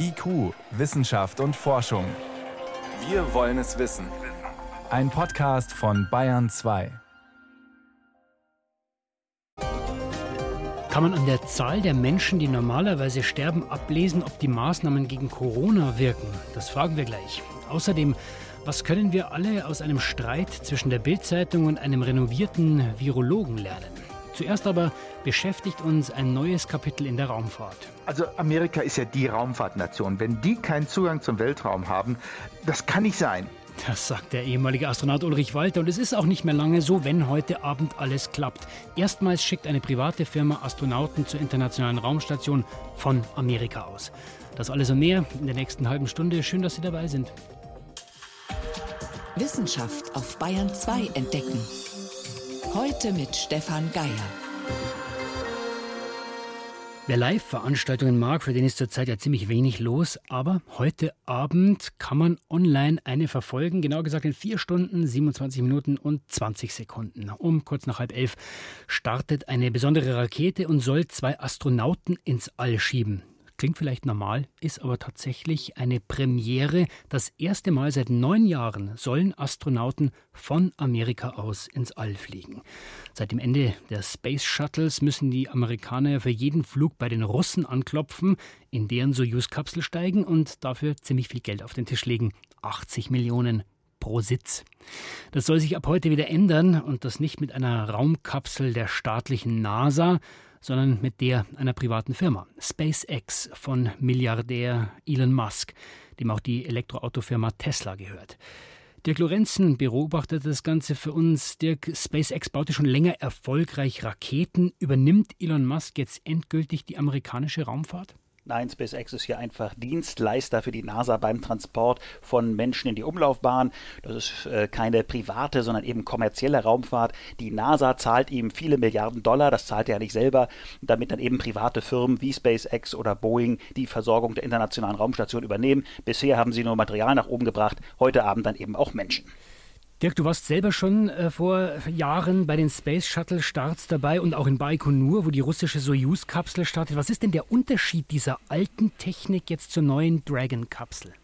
IQ, Wissenschaft und Forschung. Wir wollen es wissen. Ein Podcast von Bayern 2. Kann man an der Zahl der Menschen, die normalerweise sterben, ablesen, ob die Maßnahmen gegen Corona wirken? Das fragen wir gleich. Außerdem, was können wir alle aus einem Streit zwischen der Bildzeitung und einem renovierten Virologen lernen? Zuerst aber beschäftigt uns ein neues Kapitel in der Raumfahrt. Also Amerika ist ja die Raumfahrtnation. Wenn die keinen Zugang zum Weltraum haben, das kann nicht sein. Das sagt der ehemalige Astronaut Ulrich Walter. Und es ist auch nicht mehr lange so, wenn heute Abend alles klappt. Erstmals schickt eine private Firma Astronauten zur Internationalen Raumstation von Amerika aus. Das alles und mehr in der nächsten halben Stunde. Schön, dass Sie dabei sind. Wissenschaft auf Bayern 2 entdecken. Heute mit Stefan Geier. Wer Live-Veranstaltungen mag, für den ist zurzeit ja ziemlich wenig los. Aber heute Abend kann man online eine verfolgen. Genau gesagt in 4 Stunden, 27 Minuten und 20 Sekunden. Um kurz nach halb elf startet eine besondere Rakete und soll zwei Astronauten ins All schieben. Klingt vielleicht normal, ist aber tatsächlich eine Premiere. Das erste Mal seit neun Jahren sollen Astronauten von Amerika aus ins All fliegen. Seit dem Ende der Space Shuttles müssen die Amerikaner für jeden Flug bei den Russen anklopfen, in deren Soyuz-Kapsel steigen und dafür ziemlich viel Geld auf den Tisch legen. 80 Millionen pro Sitz. Das soll sich ab heute wieder ändern und das nicht mit einer Raumkapsel der staatlichen NASA, sondern mit der einer privaten Firma, SpaceX von Milliardär Elon Musk, dem auch die Elektroautofirma Tesla gehört. Dirk Lorenzen beobachtet das Ganze für uns. Dirk, SpaceX baute schon länger erfolgreich Raketen. Übernimmt Elon Musk jetzt endgültig die amerikanische Raumfahrt? Nein, SpaceX ist hier einfach Dienstleister für die NASA beim Transport von Menschen in die Umlaufbahn. Das ist äh, keine private, sondern eben kommerzielle Raumfahrt. Die NASA zahlt ihm viele Milliarden Dollar, das zahlt er ja nicht selber, damit dann eben private Firmen wie SpaceX oder Boeing die Versorgung der internationalen Raumstation übernehmen. Bisher haben sie nur Material nach oben gebracht, heute Abend dann eben auch Menschen. Dirk, du warst selber schon äh, vor Jahren bei den Space Shuttle Starts dabei und auch in Baikonur, wo die russische Soyuz-Kapsel startet. Was ist denn der Unterschied dieser alten Technik jetzt zur neuen Dragon-Kapsel?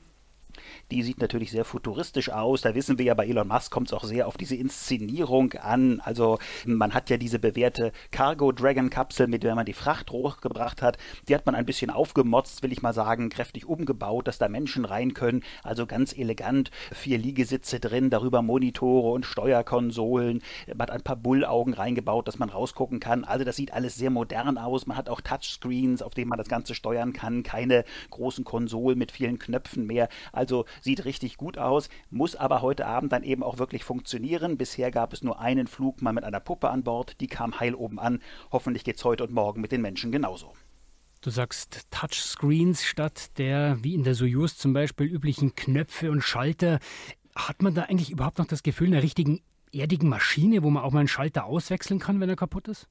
Die sieht natürlich sehr futuristisch aus. Da wissen wir ja, bei Elon Musk kommt es auch sehr auf diese Inszenierung an. Also man hat ja diese bewährte Cargo Dragon Kapsel, mit der man die Fracht hochgebracht hat. Die hat man ein bisschen aufgemotzt, will ich mal sagen, kräftig umgebaut, dass da Menschen rein können. Also ganz elegant. Vier Liegesitze drin, darüber Monitore und Steuerkonsolen. Man hat ein paar Bullaugen reingebaut, dass man rausgucken kann. Also das sieht alles sehr modern aus. Man hat auch Touchscreens, auf denen man das Ganze steuern kann. Keine großen Konsolen mit vielen Knöpfen mehr. Also sieht richtig gut aus, muss aber heute Abend dann eben auch wirklich funktionieren. Bisher gab es nur einen Flug mal mit einer Puppe an Bord, die kam heil oben an. Hoffentlich geht es heute und morgen mit den Menschen genauso. Du sagst Touchscreens statt der, wie in der Soyuz zum Beispiel, üblichen Knöpfe und Schalter. Hat man da eigentlich überhaupt noch das Gefühl einer richtigen erdigen Maschine, wo man auch mal einen Schalter auswechseln kann, wenn er kaputt ist?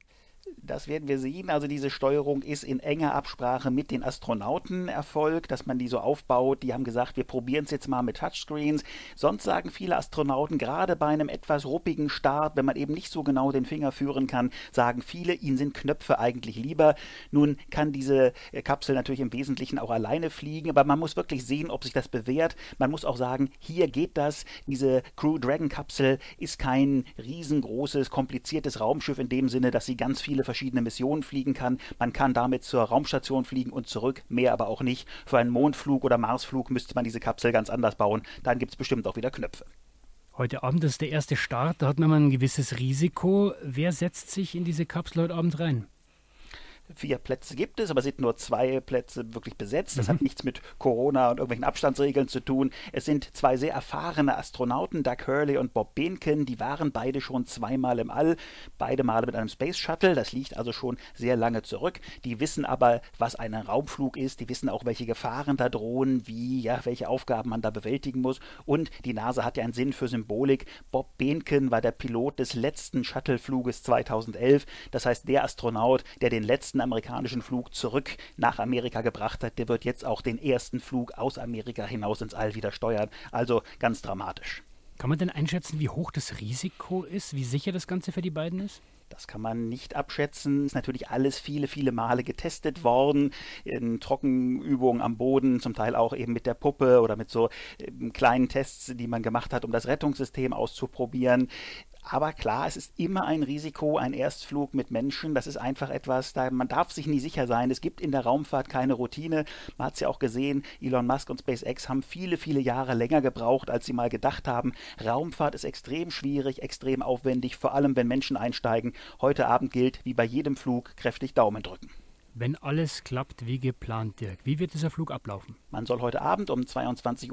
Das werden wir sehen. Also diese Steuerung ist in enger Absprache mit den Astronauten erfolgt, dass man die so aufbaut. Die haben gesagt, wir probieren es jetzt mal mit Touchscreens. Sonst sagen viele Astronauten, gerade bei einem etwas ruppigen Start, wenn man eben nicht so genau den Finger führen kann, sagen viele, ihnen sind Knöpfe eigentlich lieber. Nun kann diese äh, Kapsel natürlich im Wesentlichen auch alleine fliegen, aber man muss wirklich sehen, ob sich das bewährt. Man muss auch sagen, hier geht das. Diese Crew Dragon Kapsel ist kein riesengroßes, kompliziertes Raumschiff in dem Sinne, dass sie ganz viele viele verschiedene Missionen fliegen kann. Man kann damit zur Raumstation fliegen und zurück, mehr aber auch nicht. Für einen Mondflug oder Marsflug müsste man diese Kapsel ganz anders bauen. Dann gibt es bestimmt auch wieder Knöpfe. Heute Abend ist der erste Start, da hat man ein gewisses Risiko. Wer setzt sich in diese Kapsel heute Abend rein? Vier Plätze gibt es, aber es sind nur zwei Plätze wirklich besetzt. Das mhm. hat nichts mit Corona und irgendwelchen Abstandsregeln zu tun. Es sind zwei sehr erfahrene Astronauten, Doug Hurley und Bob Behnken. Die waren beide schon zweimal im All, beide Male mit einem Space Shuttle. Das liegt also schon sehr lange zurück. Die wissen aber, was ein Raumflug ist. Die wissen auch, welche Gefahren da drohen, wie, ja, welche Aufgaben man da bewältigen muss. Und die NASA hat ja einen Sinn für Symbolik. Bob Behnken war der Pilot des letzten Shuttlefluges 2011. Das heißt, der Astronaut, der den letzten amerikanischen Flug zurück nach Amerika gebracht hat, der wird jetzt auch den ersten Flug aus Amerika hinaus ins All wieder steuern. Also ganz dramatisch. Kann man denn einschätzen, wie hoch das Risiko ist, wie sicher das Ganze für die beiden ist? Das kann man nicht abschätzen. Ist natürlich alles viele, viele Male getestet worden. In Trockenübungen am Boden, zum Teil auch eben mit der Puppe oder mit so ähm, kleinen Tests, die man gemacht hat, um das Rettungssystem auszuprobieren. Aber klar, es ist immer ein Risiko, ein Erstflug mit Menschen. Das ist einfach etwas, da man darf sich nie sicher sein. Es gibt in der Raumfahrt keine Routine. Man hat es ja auch gesehen, Elon Musk und SpaceX haben viele, viele Jahre länger gebraucht, als sie mal gedacht haben. Raumfahrt ist extrem schwierig, extrem aufwendig, vor allem wenn Menschen einsteigen. Heute Abend gilt, wie bei jedem Flug, kräftig Daumen drücken. Wenn alles klappt wie geplant, Dirk, wie wird dieser Flug ablaufen? Man soll heute Abend um 22.33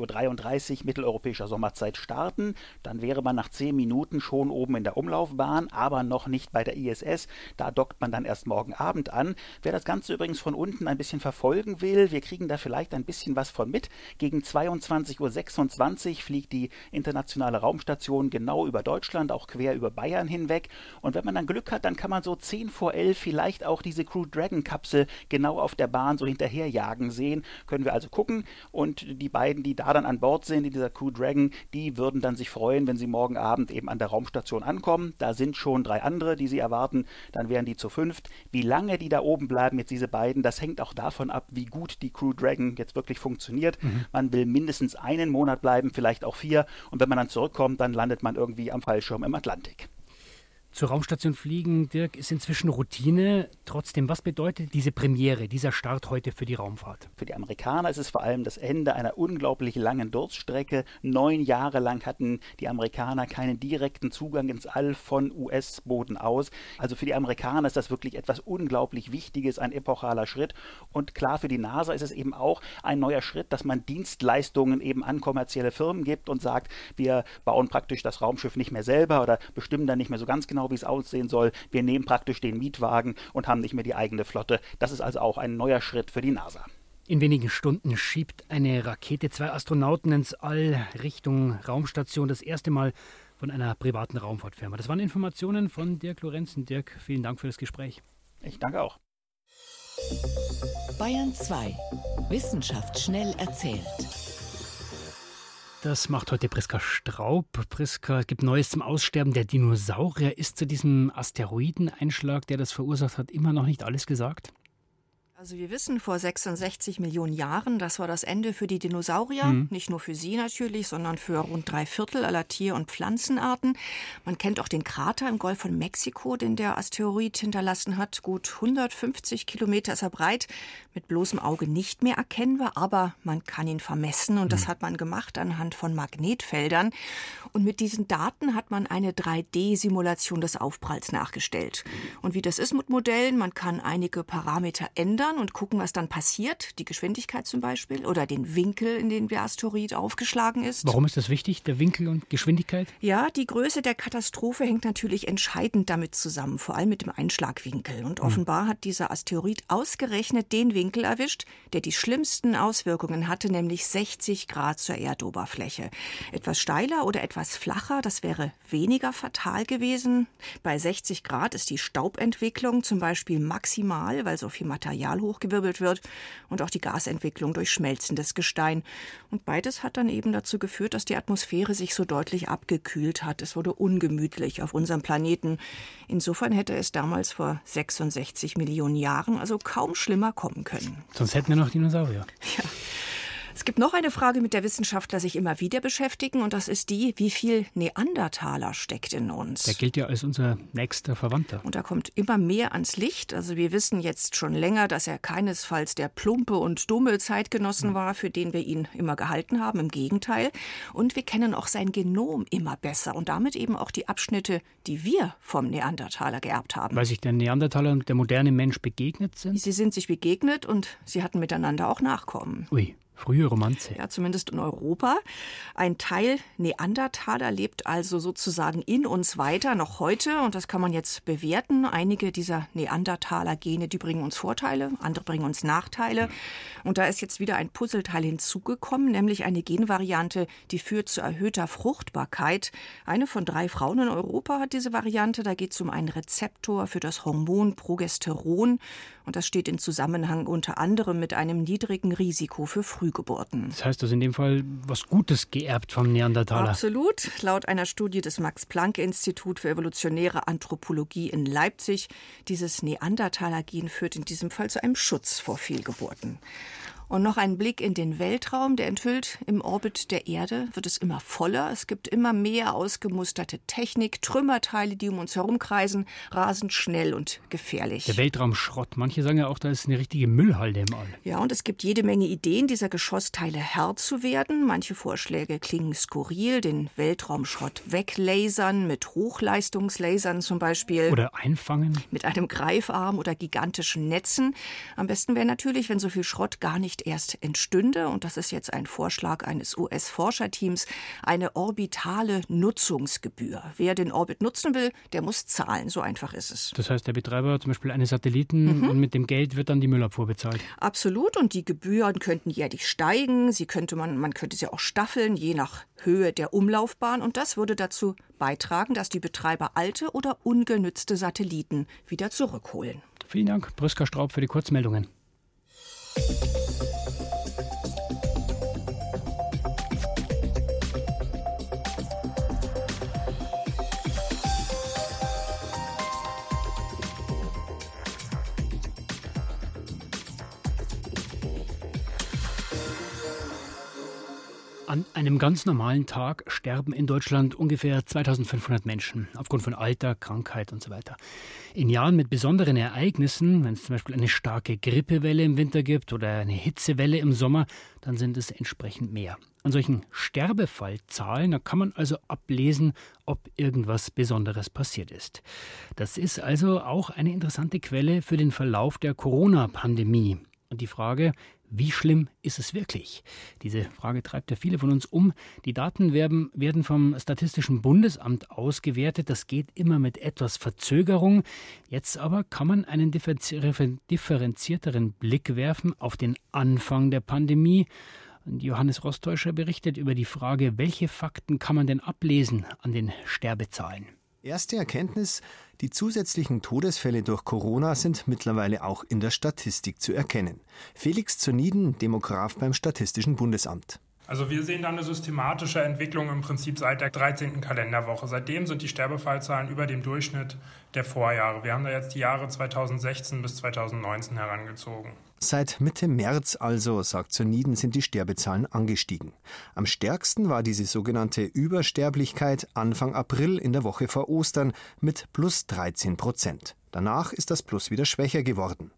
Uhr mitteleuropäischer Sommerzeit starten. Dann wäre man nach 10 Minuten schon oben in der Umlaufbahn, aber noch nicht bei der ISS. Da dockt man dann erst morgen Abend an. Wer das Ganze übrigens von unten ein bisschen verfolgen will, wir kriegen da vielleicht ein bisschen was von mit. Gegen 22.26 Uhr fliegt die internationale Raumstation genau über Deutschland, auch quer über Bayern hinweg. Und wenn man dann Glück hat, dann kann man so 10 vor 11 vielleicht auch diese Crew Dragon Kapsel genau auf der Bahn so hinterherjagen sehen. Können wir also gucken. Und die beiden, die da dann an Bord sind, in dieser Crew Dragon, die würden dann sich freuen, wenn sie morgen Abend eben an der Raumstation ankommen. Da sind schon drei andere, die sie erwarten. Dann wären die zu fünft. Wie lange die da oben bleiben, jetzt diese beiden, das hängt auch davon ab, wie gut die Crew Dragon jetzt wirklich funktioniert. Mhm. Man will mindestens einen Monat bleiben, vielleicht auch vier. Und wenn man dann zurückkommt, dann landet man irgendwie am Fallschirm im Atlantik. Zur Raumstation fliegen, Dirk, ist inzwischen Routine. Trotzdem, was bedeutet diese Premiere, dieser Start heute für die Raumfahrt? Für die Amerikaner ist es vor allem das Ende einer unglaublich langen Durststrecke. Neun Jahre lang hatten die Amerikaner keinen direkten Zugang ins All von US-Boden aus. Also für die Amerikaner ist das wirklich etwas unglaublich Wichtiges, ein epochaler Schritt. Und klar, für die NASA ist es eben auch ein neuer Schritt, dass man Dienstleistungen eben an kommerzielle Firmen gibt und sagt, wir bauen praktisch das Raumschiff nicht mehr selber oder bestimmen dann nicht mehr so ganz genau, genau, wie es aussehen soll. Wir nehmen praktisch den Mietwagen und haben nicht mehr die eigene Flotte. Das ist also auch ein neuer Schritt für die NASA. In wenigen Stunden schiebt eine Rakete zwei Astronauten ins All Richtung Raumstation. Das erste Mal von einer privaten Raumfahrtfirma. Das waren Informationen von Dirk Lorenzen. Dirk, vielen Dank für das Gespräch. Ich danke auch. Bayern 2. Wissenschaft schnell erzählt. Das macht heute Priska Straub. Priska, es gibt Neues zum Aussterben der Dinosaurier. Ist zu diesem Asteroideneinschlag, der das verursacht hat, immer noch nicht alles gesagt? Also wir wissen vor 66 Millionen Jahren, das war das Ende für die Dinosaurier, mhm. nicht nur für sie natürlich, sondern für rund drei Viertel aller Tier- und Pflanzenarten. Man kennt auch den Krater im Golf von Mexiko, den der Asteroid hinterlassen hat. Gut 150 Kilometer ist er breit, mit bloßem Auge nicht mehr erkennbar, aber man kann ihn vermessen und das mhm. hat man gemacht anhand von Magnetfeldern. Und mit diesen Daten hat man eine 3D-Simulation des Aufpralls nachgestellt. Und wie das ist mit Modellen, man kann einige Parameter ändern ändern und gucken, was dann passiert. Die Geschwindigkeit zum Beispiel oder den Winkel, in den der Asteroid aufgeschlagen ist. Warum ist das wichtig, der Winkel und Geschwindigkeit? Ja, die Größe der Katastrophe hängt natürlich entscheidend damit zusammen, vor allem mit dem Einschlagwinkel. Und hm. offenbar hat dieser Asteroid ausgerechnet den Winkel erwischt, der die schlimmsten Auswirkungen hatte, nämlich 60 Grad zur Erdoberfläche. Etwas steiler oder etwas flacher, das wäre weniger fatal gewesen. Bei 60 Grad ist die Staubentwicklung zum Beispiel maximal, weil so viel Material hochgewirbelt wird und auch die Gasentwicklung durch schmelzendes Gestein. Und beides hat dann eben dazu geführt, dass die Atmosphäre sich so deutlich abgekühlt hat. Es wurde ungemütlich auf unserem Planeten. Insofern hätte es damals vor 66 Millionen Jahren also kaum schlimmer kommen können. Sonst hätten wir noch Dinosaurier. Ja. Es gibt noch eine Frage, mit der Wissenschaftler sich immer wieder beschäftigen, und das ist die, wie viel Neandertaler steckt in uns. Der gilt ja als unser nächster Verwandter. Und da kommt immer mehr ans Licht. Also wir wissen jetzt schon länger, dass er keinesfalls der plumpe und dumme Zeitgenossen war, für den wir ihn immer gehalten haben. Im Gegenteil. Und wir kennen auch sein Genom immer besser und damit eben auch die Abschnitte, die wir vom Neandertaler geerbt haben. Weil sich der Neandertaler und der moderne Mensch begegnet sind? Sie sind sich begegnet und sie hatten miteinander auch Nachkommen. Ui. Frühe Romanze. Ja, zumindest in Europa. Ein Teil Neandertaler lebt also sozusagen in uns weiter, noch heute. Und das kann man jetzt bewerten. Einige dieser Neandertaler-Gene, die bringen uns Vorteile, andere bringen uns Nachteile. Und da ist jetzt wieder ein Puzzleteil hinzugekommen, nämlich eine Genvariante, die führt zu erhöhter Fruchtbarkeit. Eine von drei Frauen in Europa hat diese Variante. Da geht es um einen Rezeptor für das Hormon Progesteron. Und das steht in Zusammenhang unter anderem mit einem niedrigen Risiko für Früh Frühgeburten. Das heißt also in dem Fall was Gutes geerbt vom Neandertaler. Absolut. Laut einer Studie des Max-Planck-Institut für evolutionäre Anthropologie in Leipzig, dieses Neandertaler-Gen führt in diesem Fall zu einem Schutz vor Fehlgeburten. Und noch ein Blick in den Weltraum, der enthüllt, im Orbit der Erde wird es immer voller. Es gibt immer mehr ausgemusterte Technik, Trümmerteile, die um uns herumkreisen, rasend schnell und gefährlich. Der Weltraumschrott. Manche sagen ja auch, da ist eine richtige Müllhalde im All. Ja, und es gibt jede Menge Ideen, dieser Geschossteile Herr zu werden. Manche Vorschläge klingen skurril, den Weltraumschrott weglasern, mit Hochleistungslasern zum Beispiel. Oder einfangen. Mit einem Greifarm oder gigantischen Netzen. Am besten wäre natürlich, wenn so viel Schrott gar nicht erst entstünde, und das ist jetzt ein Vorschlag eines US-Forscherteams, eine orbitale Nutzungsgebühr. Wer den Orbit nutzen will, der muss zahlen. So einfach ist es. Das heißt, der Betreiber zum Beispiel eines Satelliten mhm. und mit dem Geld wird dann die Müllabfuhr bezahlt. Absolut. Und die Gebühren könnten jährlich steigen. Sie könnte man, man könnte sie auch staffeln, je nach Höhe der Umlaufbahn. Und das würde dazu beitragen, dass die Betreiber alte oder ungenützte Satelliten wieder zurückholen. Vielen Dank, Brüsker Straub, für die Kurzmeldungen. An einem ganz normalen Tag sterben in Deutschland ungefähr 2500 Menschen aufgrund von Alter, Krankheit und so weiter. In Jahren mit besonderen Ereignissen, wenn es zum Beispiel eine starke Grippewelle im Winter gibt oder eine Hitzewelle im Sommer, dann sind es entsprechend mehr. An solchen Sterbefallzahlen, da kann man also ablesen, ob irgendwas Besonderes passiert ist. Das ist also auch eine interessante Quelle für den Verlauf der Corona-Pandemie. Und die Frage, wie schlimm ist es wirklich? Diese Frage treibt ja viele von uns um. Die Daten werden, werden vom Statistischen Bundesamt ausgewertet. Das geht immer mit etwas Verzögerung. Jetzt aber kann man einen differenzierteren Blick werfen auf den Anfang der Pandemie. Johannes Rostäuscher berichtet über die Frage, welche Fakten kann man denn ablesen an den Sterbezahlen? Erste Erkenntnis, die zusätzlichen Todesfälle durch Corona sind mittlerweile auch in der Statistik zu erkennen. Felix Zuniden, Demograf beim Statistischen Bundesamt. Also wir sehen da eine systematische Entwicklung im Prinzip seit der 13. Kalenderwoche. Seitdem sind die Sterbefallzahlen über dem Durchschnitt der Vorjahre. Wir haben da jetzt die Jahre 2016 bis 2019 herangezogen. Seit Mitte März also, sagt Zoniden, sind die Sterbezahlen angestiegen. Am stärksten war diese sogenannte Übersterblichkeit Anfang April in der Woche vor Ostern mit plus 13 Prozent. Danach ist das Plus wieder schwächer geworden.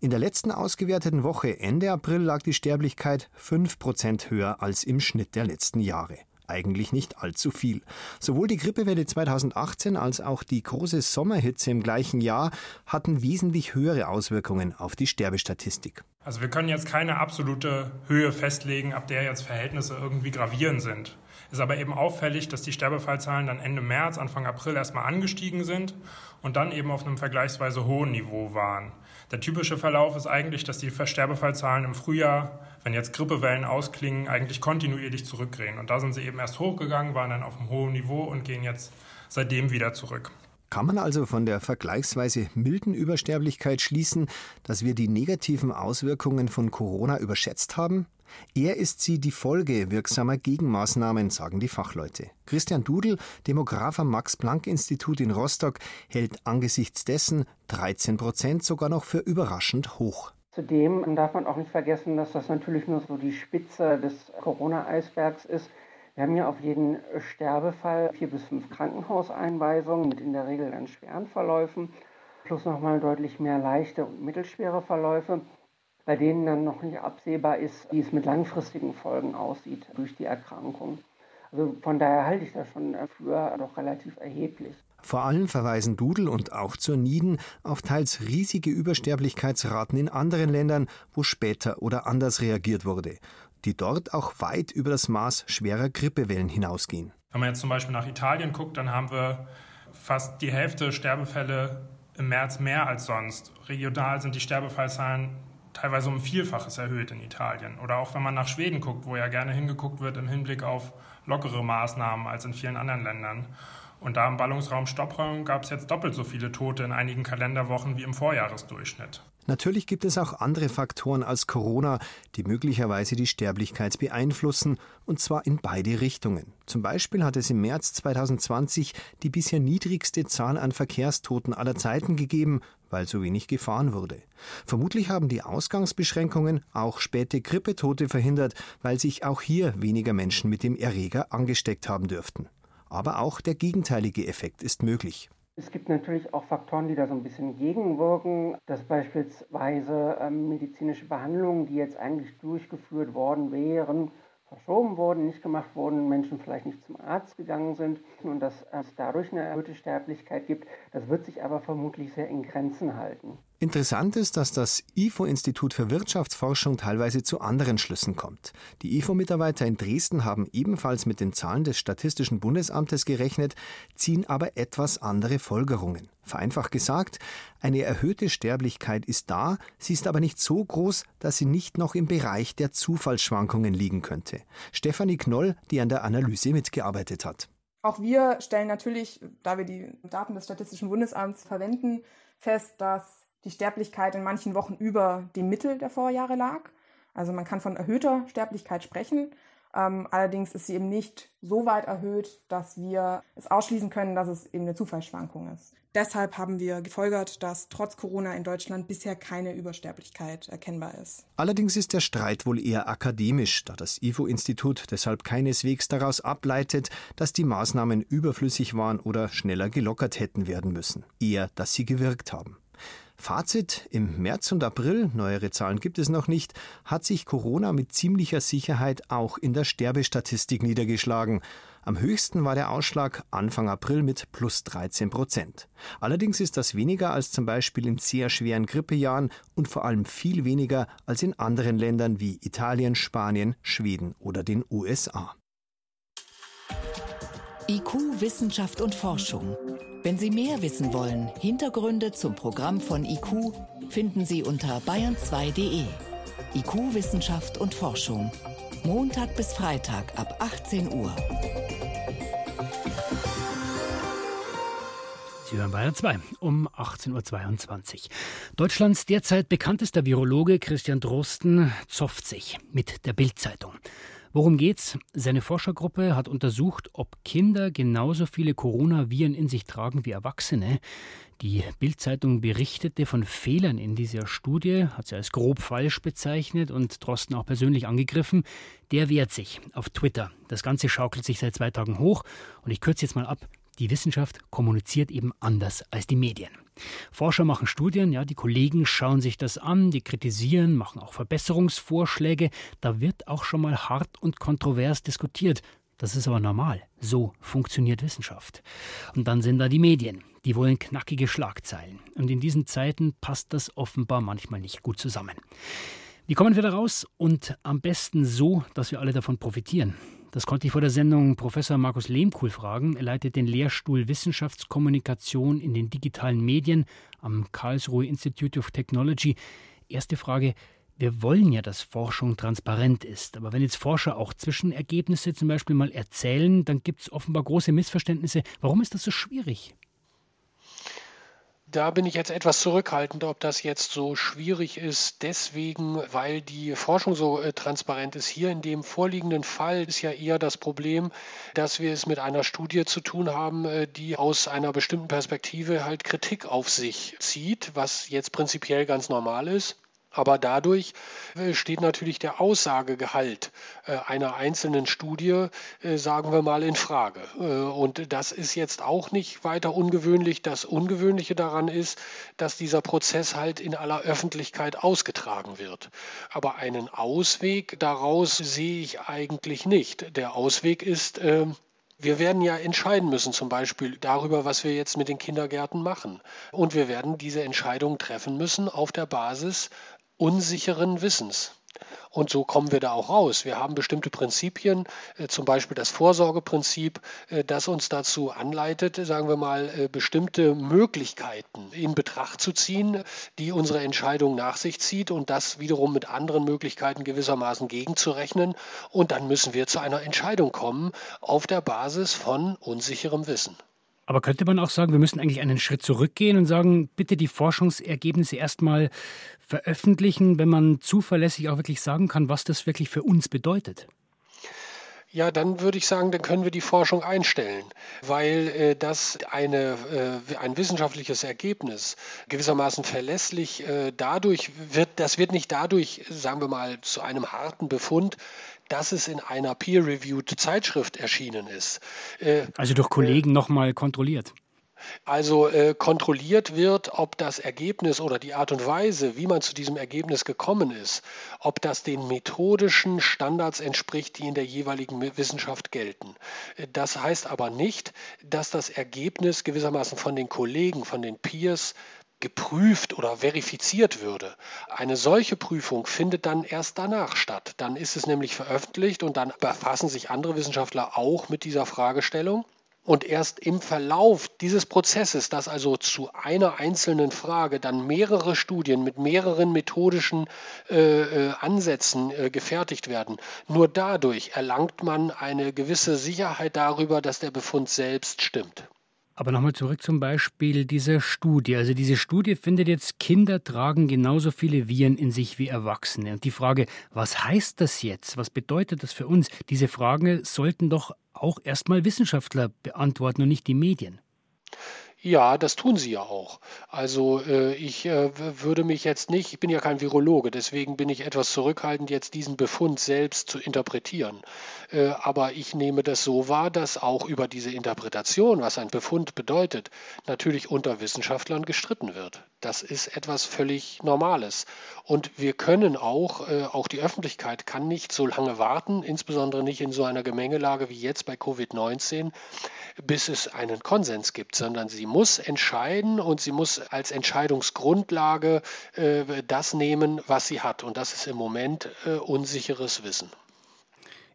In der letzten ausgewerteten Woche Ende April lag die Sterblichkeit 5 Prozent höher als im Schnitt der letzten Jahre eigentlich nicht allzu viel. Sowohl die Grippewelle 2018 als auch die große Sommerhitze im gleichen Jahr hatten wesentlich höhere Auswirkungen auf die Sterbestatistik. Also wir können jetzt keine absolute Höhe festlegen, ab der jetzt Verhältnisse irgendwie gravierend sind. Ist aber eben auffällig, dass die Sterbefallzahlen dann Ende März, Anfang April erstmal angestiegen sind und dann eben auf einem vergleichsweise hohen Niveau waren. Der typische Verlauf ist eigentlich, dass die Sterbefallzahlen im Frühjahr wenn jetzt Grippewellen ausklingen, eigentlich kontinuierlich zurückgehen. Und da sind sie eben erst hochgegangen, waren dann auf einem hohen Niveau und gehen jetzt seitdem wieder zurück. Kann man also von der vergleichsweise milden Übersterblichkeit schließen, dass wir die negativen Auswirkungen von Corona überschätzt haben? Eher ist sie die Folge wirksamer Gegenmaßnahmen, sagen die Fachleute. Christian Dudel, Demograf am Max-Planck-Institut in Rostock, hält angesichts dessen 13 Prozent sogar noch für überraschend hoch. Zudem darf man auch nicht vergessen, dass das natürlich nur so die Spitze des Corona-Eisbergs ist. Wir haben ja auf jeden Sterbefall vier bis fünf Krankenhauseinweisungen mit in der Regel dann schweren Verläufen, plus nochmal deutlich mehr leichte und mittelschwere Verläufe, bei denen dann noch nicht absehbar ist, wie es mit langfristigen Folgen aussieht durch die Erkrankung. Also von daher halte ich das schon für doch relativ erheblich. Vor allem verweisen Dudel und auch zur Nieden auf teils riesige Übersterblichkeitsraten in anderen Ländern, wo später oder anders reagiert wurde, die dort auch weit über das Maß schwerer Grippewellen hinausgehen. Wenn man jetzt zum Beispiel nach Italien guckt, dann haben wir fast die Hälfte Sterbefälle im März mehr als sonst. Regional sind die Sterbefallzahlen teilweise um Vielfaches erhöht in Italien. Oder auch wenn man nach Schweden guckt, wo ja gerne hingeguckt wird im Hinblick auf lockere Maßnahmen als in vielen anderen Ländern. Und da im Ballungsraum Stockholm gab es jetzt doppelt so viele Tote in einigen Kalenderwochen wie im Vorjahresdurchschnitt. Natürlich gibt es auch andere Faktoren als Corona, die möglicherweise die Sterblichkeit beeinflussen, und zwar in beide Richtungen. Zum Beispiel hat es im März 2020 die bisher niedrigste Zahl an Verkehrstoten aller Zeiten gegeben, weil so wenig gefahren wurde. Vermutlich haben die Ausgangsbeschränkungen auch späte Grippetote verhindert, weil sich auch hier weniger Menschen mit dem Erreger angesteckt haben dürften. Aber auch der gegenteilige Effekt ist möglich. Es gibt natürlich auch Faktoren, die da so ein bisschen gegenwirken, dass beispielsweise ähm, medizinische Behandlungen, die jetzt eigentlich durchgeführt worden wären, verschoben wurden, nicht gemacht wurden, Menschen vielleicht nicht zum Arzt gegangen sind und dass es dadurch eine erhöhte Sterblichkeit gibt. Das wird sich aber vermutlich sehr in Grenzen halten. Interessant ist, dass das IFO-Institut für Wirtschaftsforschung teilweise zu anderen Schlüssen kommt. Die IFO-Mitarbeiter in Dresden haben ebenfalls mit den Zahlen des Statistischen Bundesamtes gerechnet, ziehen aber etwas andere Folgerungen. Vereinfacht gesagt, eine erhöhte Sterblichkeit ist da, sie ist aber nicht so groß, dass sie nicht noch im Bereich der Zufallsschwankungen liegen könnte. Stefanie Knoll, die an der Analyse mitgearbeitet hat. Auch wir stellen natürlich, da wir die Daten des Statistischen Bundesamts verwenden, fest, dass die Sterblichkeit in manchen Wochen über dem Mittel der Vorjahre lag. Also man kann von erhöhter Sterblichkeit sprechen. Ähm, allerdings ist sie eben nicht so weit erhöht, dass wir es ausschließen können, dass es eben eine Zufallsschwankung ist. Deshalb haben wir gefolgert, dass trotz Corona in Deutschland bisher keine Übersterblichkeit erkennbar ist. Allerdings ist der Streit wohl eher akademisch, da das IFO-Institut deshalb keineswegs daraus ableitet, dass die Maßnahmen überflüssig waren oder schneller gelockert hätten werden müssen. Eher, dass sie gewirkt haben. Fazit, im März und April, neuere Zahlen gibt es noch nicht, hat sich Corona mit ziemlicher Sicherheit auch in der Sterbestatistik niedergeschlagen. Am höchsten war der Ausschlag Anfang April mit plus 13 Prozent. Allerdings ist das weniger als zum Beispiel in sehr schweren Grippejahren und vor allem viel weniger als in anderen Ländern wie Italien, Spanien, Schweden oder den USA. IQ, Wissenschaft und Forschung. Wenn Sie mehr wissen wollen, Hintergründe zum Programm von IQ finden Sie unter bayern2.de. IQ, Wissenschaft und Forschung. Montag bis Freitag ab 18 Uhr. Sie hören Bayern 2 um 18.22 Uhr. Deutschlands derzeit bekanntester Virologe Christian Drosten zofft sich mit der Bildzeitung. Worum geht's? Seine Forschergruppe hat untersucht, ob Kinder genauso viele Coronaviren in sich tragen wie Erwachsene. Die Bildzeitung berichtete von Fehlern in dieser Studie, hat sie als grob falsch bezeichnet und Drosten auch persönlich angegriffen. Der wehrt sich auf Twitter. Das Ganze schaukelt sich seit zwei Tagen hoch und ich kürze jetzt mal ab. Die Wissenschaft kommuniziert eben anders als die Medien. Forscher machen Studien, ja, die Kollegen schauen sich das an, die kritisieren, machen auch Verbesserungsvorschläge. Da wird auch schon mal hart und kontrovers diskutiert. Das ist aber normal. So funktioniert Wissenschaft. Und dann sind da die Medien. Die wollen knackige Schlagzeilen. Und in diesen Zeiten passt das offenbar manchmal nicht gut zusammen. Wie kommen wir da raus? Und am besten so, dass wir alle davon profitieren. Das konnte ich vor der Sendung Professor Markus Lehmkuhl fragen. Er leitet den Lehrstuhl Wissenschaftskommunikation in den digitalen Medien am Karlsruhe Institute of Technology. Erste Frage. Wir wollen ja, dass Forschung transparent ist. Aber wenn jetzt Forscher auch Zwischenergebnisse zum Beispiel mal erzählen, dann gibt es offenbar große Missverständnisse. Warum ist das so schwierig? Da bin ich jetzt etwas zurückhaltend, ob das jetzt so schwierig ist, deswegen, weil die Forschung so äh, transparent ist. Hier in dem vorliegenden Fall ist ja eher das Problem, dass wir es mit einer Studie zu tun haben, äh, die aus einer bestimmten Perspektive halt Kritik auf sich zieht, was jetzt prinzipiell ganz normal ist. Aber dadurch äh, steht natürlich der Aussagegehalt äh, einer einzelnen Studie, äh, sagen wir mal, in Frage. Und das ist jetzt auch nicht weiter ungewöhnlich. Das Ungewöhnliche daran ist, dass dieser Prozess halt in aller Öffentlichkeit ausgetragen wird. Aber einen Ausweg daraus sehe ich eigentlich nicht. Der Ausweg ist, ähm, wir werden ja entscheiden müssen, zum Beispiel darüber, was wir jetzt mit den Kindergärten machen. Und wir werden diese Entscheidung treffen müssen auf der Basis unsicheren Wissens. Und so kommen wir da auch raus. Wir haben bestimmte Prinzipien, äh, zum Beispiel das Vorsorgeprinzip, äh, das uns dazu anleitet, sagen wir mal, äh, bestimmte Möglichkeiten in Betracht zu ziehen, die unsere Entscheidung nach sich zieht und das wiederum mit anderen Möglichkeiten gewissermaßen gegenzurechnen. Und dann müssen wir zu einer Entscheidung kommen auf der Basis von unsicherem Wissen. Aber könnte man auch sagen, wir müssen eigentlich einen Schritt zurückgehen und sagen, bitte die Forschungsergebnisse erstmal veröffentlichen, wenn man zuverlässig auch wirklich sagen kann, was das wirklich für uns bedeutet? Ja, dann würde ich sagen, dann können wir die Forschung einstellen, weil äh, das eine, äh, ein wissenschaftliches Ergebnis gewissermaßen verlässlich äh, dadurch wird, das wird nicht dadurch, sagen wir mal, zu einem harten Befund, dass es in einer peer-reviewed Zeitschrift erschienen ist. Äh, also durch Kollegen äh, nochmal kontrolliert. Also äh, kontrolliert wird, ob das Ergebnis oder die Art und Weise, wie man zu diesem Ergebnis gekommen ist, ob das den methodischen Standards entspricht, die in der jeweiligen Wissenschaft gelten. Äh, das heißt aber nicht, dass das Ergebnis gewissermaßen von den Kollegen, von den Peers geprüft oder verifiziert würde. Eine solche Prüfung findet dann erst danach statt. Dann ist es nämlich veröffentlicht und dann befassen sich andere Wissenschaftler auch mit dieser Fragestellung. Und erst im Verlauf dieses Prozesses, dass also zu einer einzelnen Frage dann mehrere Studien mit mehreren methodischen äh, äh, Ansätzen äh, gefertigt werden, nur dadurch erlangt man eine gewisse Sicherheit darüber, dass der Befund selbst stimmt. Aber nochmal zurück zum Beispiel dieser Studie. Also diese Studie findet jetzt, Kinder tragen genauso viele Viren in sich wie Erwachsene. Und die Frage, was heißt das jetzt? Was bedeutet das für uns? Diese Fragen sollten doch auch erstmal Wissenschaftler beantworten und nicht die Medien. Ja, das tun sie ja auch. Also äh, ich äh, würde mich jetzt nicht, ich bin ja kein Virologe, deswegen bin ich etwas zurückhaltend, jetzt diesen Befund selbst zu interpretieren. Äh, aber ich nehme das so wahr, dass auch über diese Interpretation, was ein Befund bedeutet, natürlich unter Wissenschaftlern gestritten wird. Das ist etwas völlig Normales. Und wir können auch, äh, auch die Öffentlichkeit kann nicht so lange warten, insbesondere nicht in so einer Gemengelage wie jetzt bei Covid-19, bis es einen Konsens gibt, sondern sie muss entscheiden und sie muss als Entscheidungsgrundlage äh, das nehmen, was sie hat. Und das ist im Moment äh, unsicheres Wissen.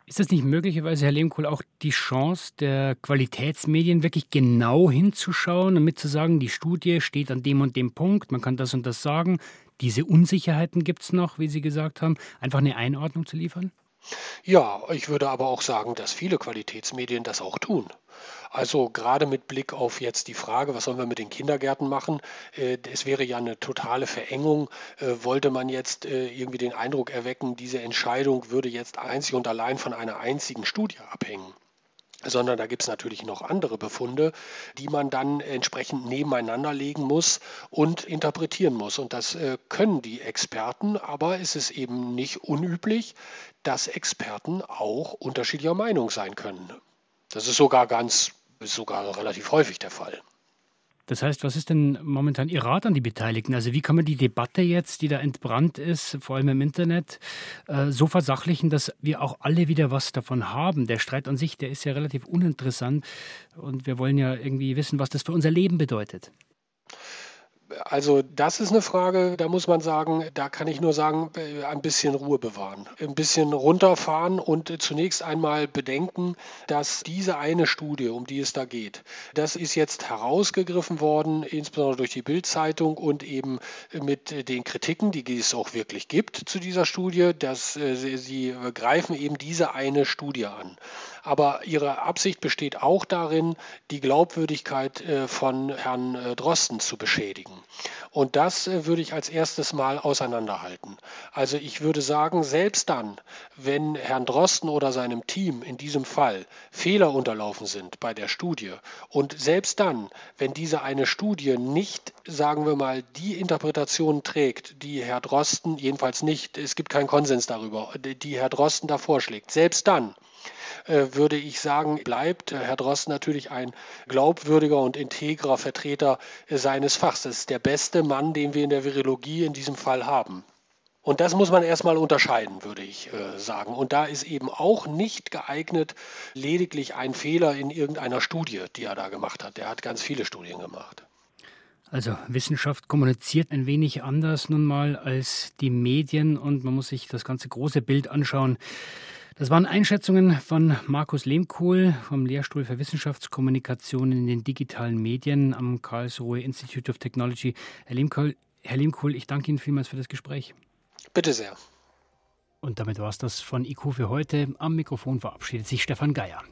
Ist das nicht möglicherweise, Herr Lehmkohl, auch die Chance der Qualitätsmedien, wirklich genau hinzuschauen und mitzusagen, die Studie steht an dem und dem Punkt, man kann das und das sagen, diese Unsicherheiten gibt es noch, wie Sie gesagt haben, einfach eine Einordnung zu liefern? Ja, ich würde aber auch sagen, dass viele Qualitätsmedien das auch tun. Also gerade mit Blick auf jetzt die Frage, was sollen wir mit den Kindergärten machen? Äh, es wäre ja eine totale Verengung. Äh, wollte man jetzt äh, irgendwie den Eindruck erwecken, diese Entscheidung würde jetzt einzig und allein von einer einzigen Studie abhängen? Sondern da gibt es natürlich noch andere Befunde, die man dann entsprechend nebeneinander legen muss und interpretieren muss. Und das äh, können die Experten, aber es ist eben nicht unüblich, dass Experten auch unterschiedlicher Meinung sein können. Das ist sogar ganz, ist sogar relativ häufig der Fall. Das heißt, was ist denn momentan Ihr Rat an die Beteiligten? Also wie kann man die Debatte jetzt, die da entbrannt ist, vor allem im Internet, äh, so versachlichen, dass wir auch alle wieder was davon haben? Der Streit an sich, der ist ja relativ uninteressant und wir wollen ja irgendwie wissen, was das für unser Leben bedeutet. Also das ist eine Frage, da muss man sagen, da kann ich nur sagen, äh, ein bisschen Ruhe bewahren, ein bisschen runterfahren und zunächst einmal bedenken, dass diese eine Studie, um die es da geht, das ist jetzt herausgegriffen worden, insbesondere durch die Bildzeitung und eben mit den Kritiken, die es auch wirklich gibt zu dieser Studie, dass äh, sie greifen eben diese eine Studie an. Aber ihre Absicht besteht auch darin, die Glaubwürdigkeit äh, von Herrn äh, Drosten zu beschädigen. Und das äh, würde ich als erstes mal auseinanderhalten. Also ich würde sagen, selbst dann, wenn Herrn Drosten oder seinem Team in diesem Fall Fehler unterlaufen sind bei der Studie und selbst dann, wenn diese eine Studie nicht, sagen wir mal, die Interpretation trägt, die Herr Drosten, jedenfalls nicht, es gibt keinen Konsens darüber, die Herr Drosten da vorschlägt, selbst dann würde ich sagen, bleibt Herr Drosten natürlich ein glaubwürdiger und integrer Vertreter äh, seines Fachs. Das ist der beste Mann, den wir in der Virologie in diesem Fall haben. Und das muss man erstmal unterscheiden, würde ich äh, sagen. Und da ist eben auch nicht geeignet, lediglich ein Fehler in irgendeiner Studie, die er da gemacht hat. Er hat ganz viele Studien gemacht. Also Wissenschaft kommuniziert ein wenig anders nun mal als die Medien und man muss sich das ganze große Bild anschauen. Das waren Einschätzungen von Markus Lehmkohl vom Lehrstuhl für Wissenschaftskommunikation in den digitalen Medien am Karlsruhe Institute of Technology. Herr Lehmkohl, Herr Lehmkohl, ich danke Ihnen vielmals für das Gespräch. Bitte sehr. Und damit war es das von IQ für heute. Am Mikrofon verabschiedet sich Stefan Geier.